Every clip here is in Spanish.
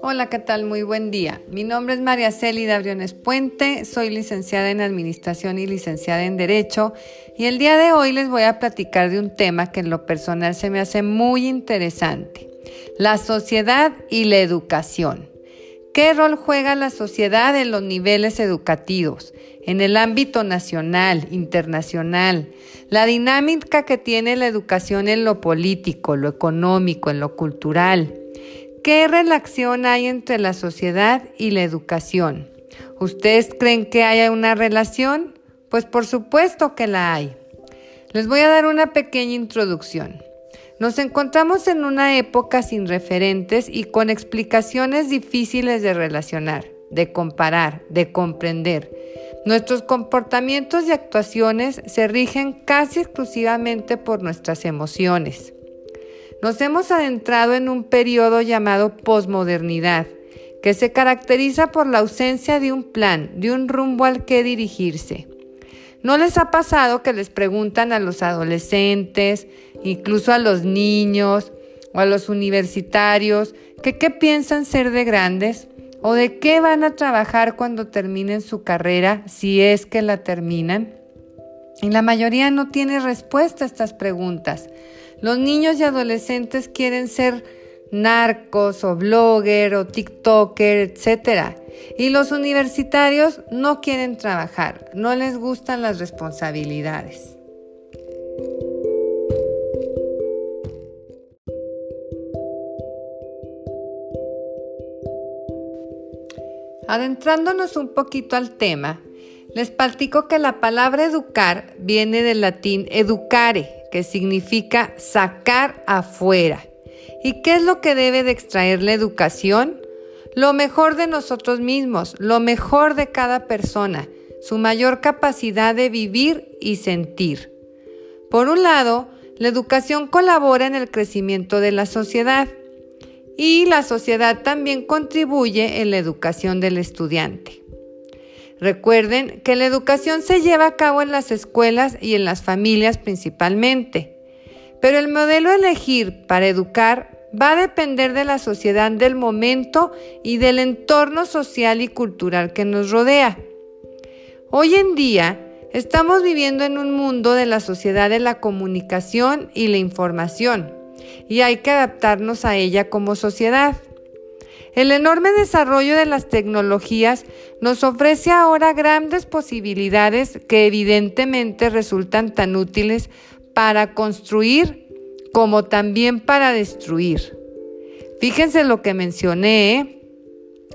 Hola, ¿qué tal? Muy buen día. Mi nombre es María Célida Briones Puente, soy licenciada en Administración y licenciada en Derecho y el día de hoy les voy a platicar de un tema que en lo personal se me hace muy interesante, la sociedad y la educación. ¿Qué rol juega la sociedad en los niveles educativos, en el ámbito nacional, internacional? La dinámica que tiene la educación en lo político, lo económico, en lo cultural ¿Qué relación hay entre la sociedad y la educación? ¿Ustedes creen que haya una relación? Pues por supuesto que la hay. Les voy a dar una pequeña introducción. Nos encontramos en una época sin referentes y con explicaciones difíciles de relacionar, de comparar, de comprender. Nuestros comportamientos y actuaciones se rigen casi exclusivamente por nuestras emociones. Nos hemos adentrado en un periodo llamado posmodernidad, que se caracteriza por la ausencia de un plan, de un rumbo al que dirigirse. ¿No les ha pasado que les preguntan a los adolescentes, incluso a los niños o a los universitarios, que qué piensan ser de grandes o de qué van a trabajar cuando terminen su carrera, si es que la terminan? Y la mayoría no tiene respuesta a estas preguntas. Los niños y adolescentes quieren ser narcos o blogger o tiktoker, etc. Y los universitarios no quieren trabajar, no les gustan las responsabilidades. Adentrándonos un poquito al tema, les platico que la palabra educar viene del latín educare, que significa sacar afuera. ¿Y qué es lo que debe de extraer la educación? Lo mejor de nosotros mismos, lo mejor de cada persona, su mayor capacidad de vivir y sentir. Por un lado, la educación colabora en el crecimiento de la sociedad y la sociedad también contribuye en la educación del estudiante. Recuerden que la educación se lleva a cabo en las escuelas y en las familias principalmente, pero el modelo a elegir para educar va a depender de la sociedad del momento y del entorno social y cultural que nos rodea. Hoy en día estamos viviendo en un mundo de la sociedad de la comunicación y la información, y hay que adaptarnos a ella como sociedad. El enorme desarrollo de las tecnologías nos ofrece ahora grandes posibilidades que evidentemente resultan tan útiles para construir como también para destruir. Fíjense lo que mencioné, ¿eh?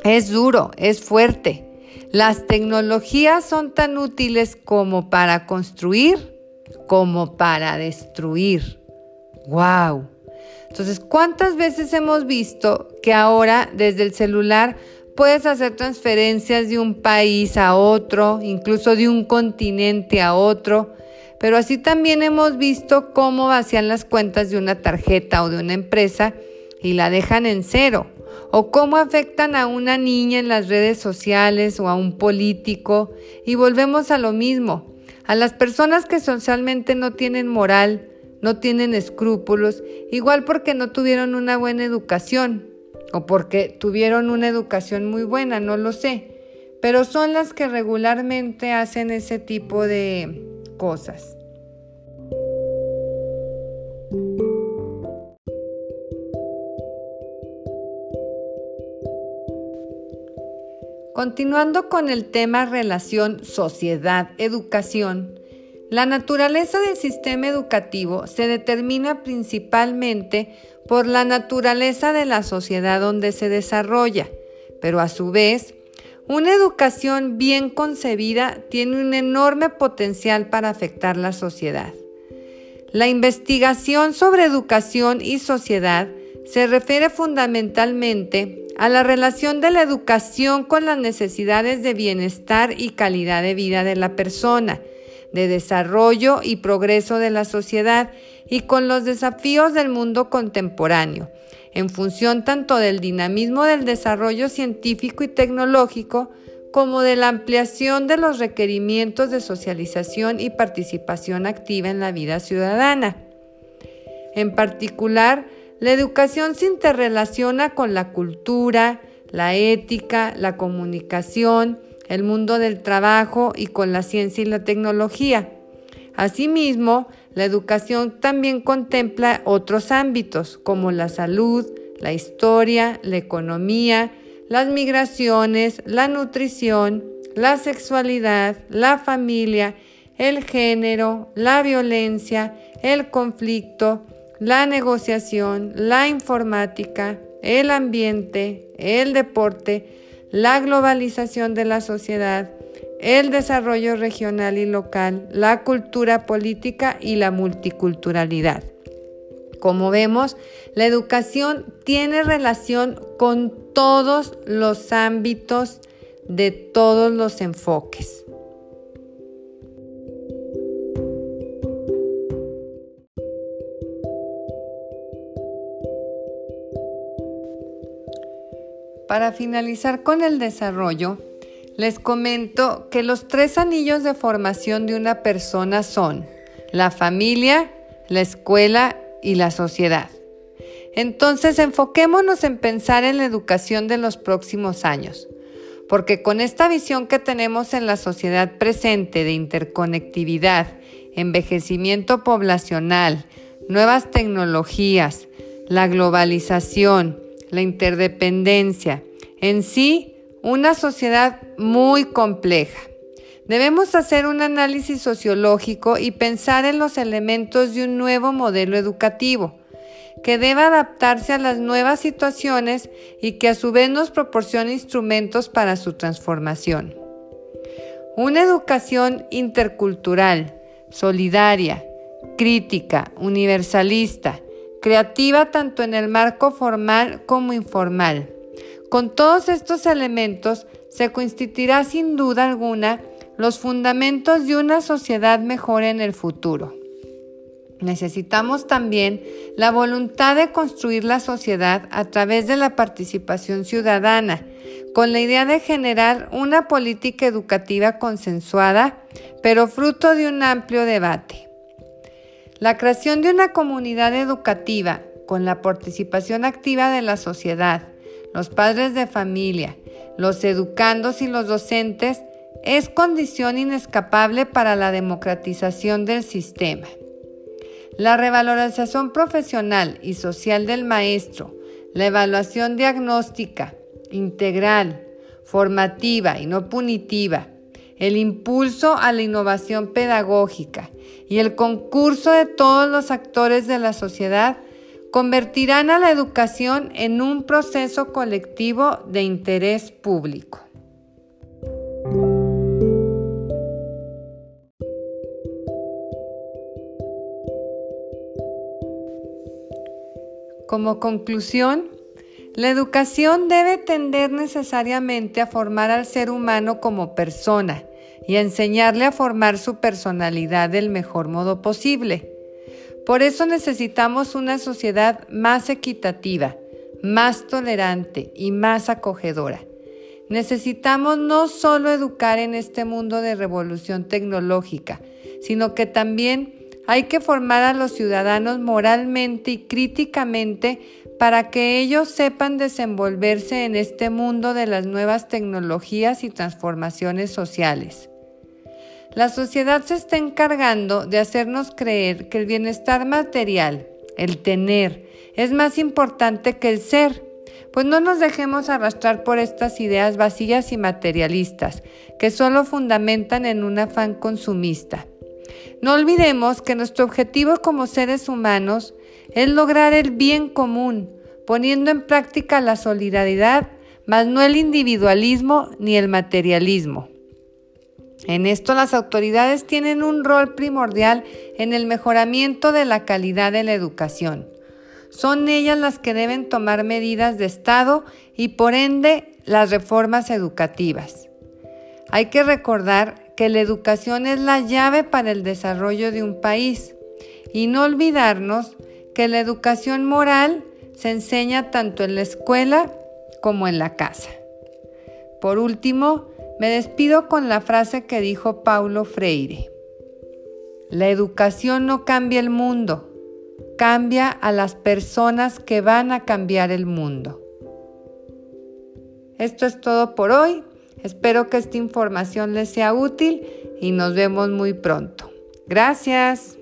es duro, es fuerte. Las tecnologías son tan útiles como para construir como para destruir. ¡Wow! Entonces, ¿cuántas veces hemos visto que ahora desde el celular puedes hacer transferencias de un país a otro, incluso de un continente a otro? Pero así también hemos visto cómo vacían las cuentas de una tarjeta o de una empresa y la dejan en cero. O cómo afectan a una niña en las redes sociales o a un político. Y volvemos a lo mismo. A las personas que socialmente no tienen moral, no tienen escrúpulos, igual porque no tuvieron una buena educación o porque tuvieron una educación muy buena, no lo sé, pero son las que regularmente hacen ese tipo de cosas. Continuando con el tema relación sociedad-educación, la naturaleza del sistema educativo se determina principalmente por la naturaleza de la sociedad donde se desarrolla, pero a su vez, una educación bien concebida tiene un enorme potencial para afectar la sociedad. La investigación sobre educación y sociedad se refiere fundamentalmente a la relación de la educación con las necesidades de bienestar y calidad de vida de la persona, de desarrollo y progreso de la sociedad y con los desafíos del mundo contemporáneo, en función tanto del dinamismo del desarrollo científico y tecnológico como de la ampliación de los requerimientos de socialización y participación activa en la vida ciudadana. En particular, la educación se interrelaciona con la cultura, la ética, la comunicación, el mundo del trabajo y con la ciencia y la tecnología. Asimismo, la educación también contempla otros ámbitos como la salud, la historia, la economía, las migraciones, la nutrición, la sexualidad, la familia, el género, la violencia, el conflicto, la negociación, la informática, el ambiente, el deporte, la globalización de la sociedad, el desarrollo regional y local, la cultura política y la multiculturalidad. Como vemos, la educación tiene relación con todos los ámbitos de todos los enfoques. Para finalizar con el desarrollo, les comento que los tres anillos de formación de una persona son la familia, la escuela y la sociedad. Entonces enfoquémonos en pensar en la educación de los próximos años, porque con esta visión que tenemos en la sociedad presente de interconectividad, envejecimiento poblacional, nuevas tecnologías, la globalización, la interdependencia, en sí una sociedad muy compleja. Debemos hacer un análisis sociológico y pensar en los elementos de un nuevo modelo educativo, que deba adaptarse a las nuevas situaciones y que a su vez nos proporcione instrumentos para su transformación. Una educación intercultural, solidaria, crítica, universalista, creativa tanto en el marco formal como informal. Con todos estos elementos se constituirá sin duda alguna los fundamentos de una sociedad mejor en el futuro. Necesitamos también la voluntad de construir la sociedad a través de la participación ciudadana, con la idea de generar una política educativa consensuada, pero fruto de un amplio debate. La creación de una comunidad educativa con la participación activa de la sociedad, los padres de familia, los educandos y los docentes es condición inescapable para la democratización del sistema. La revalorización profesional y social del maestro, la evaluación diagnóstica, integral, formativa y no punitiva, el impulso a la innovación pedagógica y el concurso de todos los actores de la sociedad convertirán a la educación en un proceso colectivo de interés público. Como conclusión, la educación debe tender necesariamente a formar al ser humano como persona y a enseñarle a formar su personalidad del mejor modo posible. Por eso necesitamos una sociedad más equitativa, más tolerante y más acogedora. Necesitamos no solo educar en este mundo de revolución tecnológica, sino que también hay que formar a los ciudadanos moralmente y críticamente para que ellos sepan desenvolverse en este mundo de las nuevas tecnologías y transformaciones sociales. La sociedad se está encargando de hacernos creer que el bienestar material, el tener, es más importante que el ser. Pues no nos dejemos arrastrar por estas ideas vacías y materialistas, que solo fundamentan en un afán consumista. No olvidemos que nuestro objetivo como seres humanos es lograr el bien común, poniendo en práctica la solidaridad, mas no el individualismo ni el materialismo. En esto las autoridades tienen un rol primordial en el mejoramiento de la calidad de la educación. Son ellas las que deben tomar medidas de Estado y por ende las reformas educativas. Hay que recordar que la educación es la llave para el desarrollo de un país y no olvidarnos que la educación moral se enseña tanto en la escuela como en la casa. Por último, me despido con la frase que dijo Paulo Freire. La educación no cambia el mundo, cambia a las personas que van a cambiar el mundo. Esto es todo por hoy. Espero que esta información les sea útil y nos vemos muy pronto. Gracias.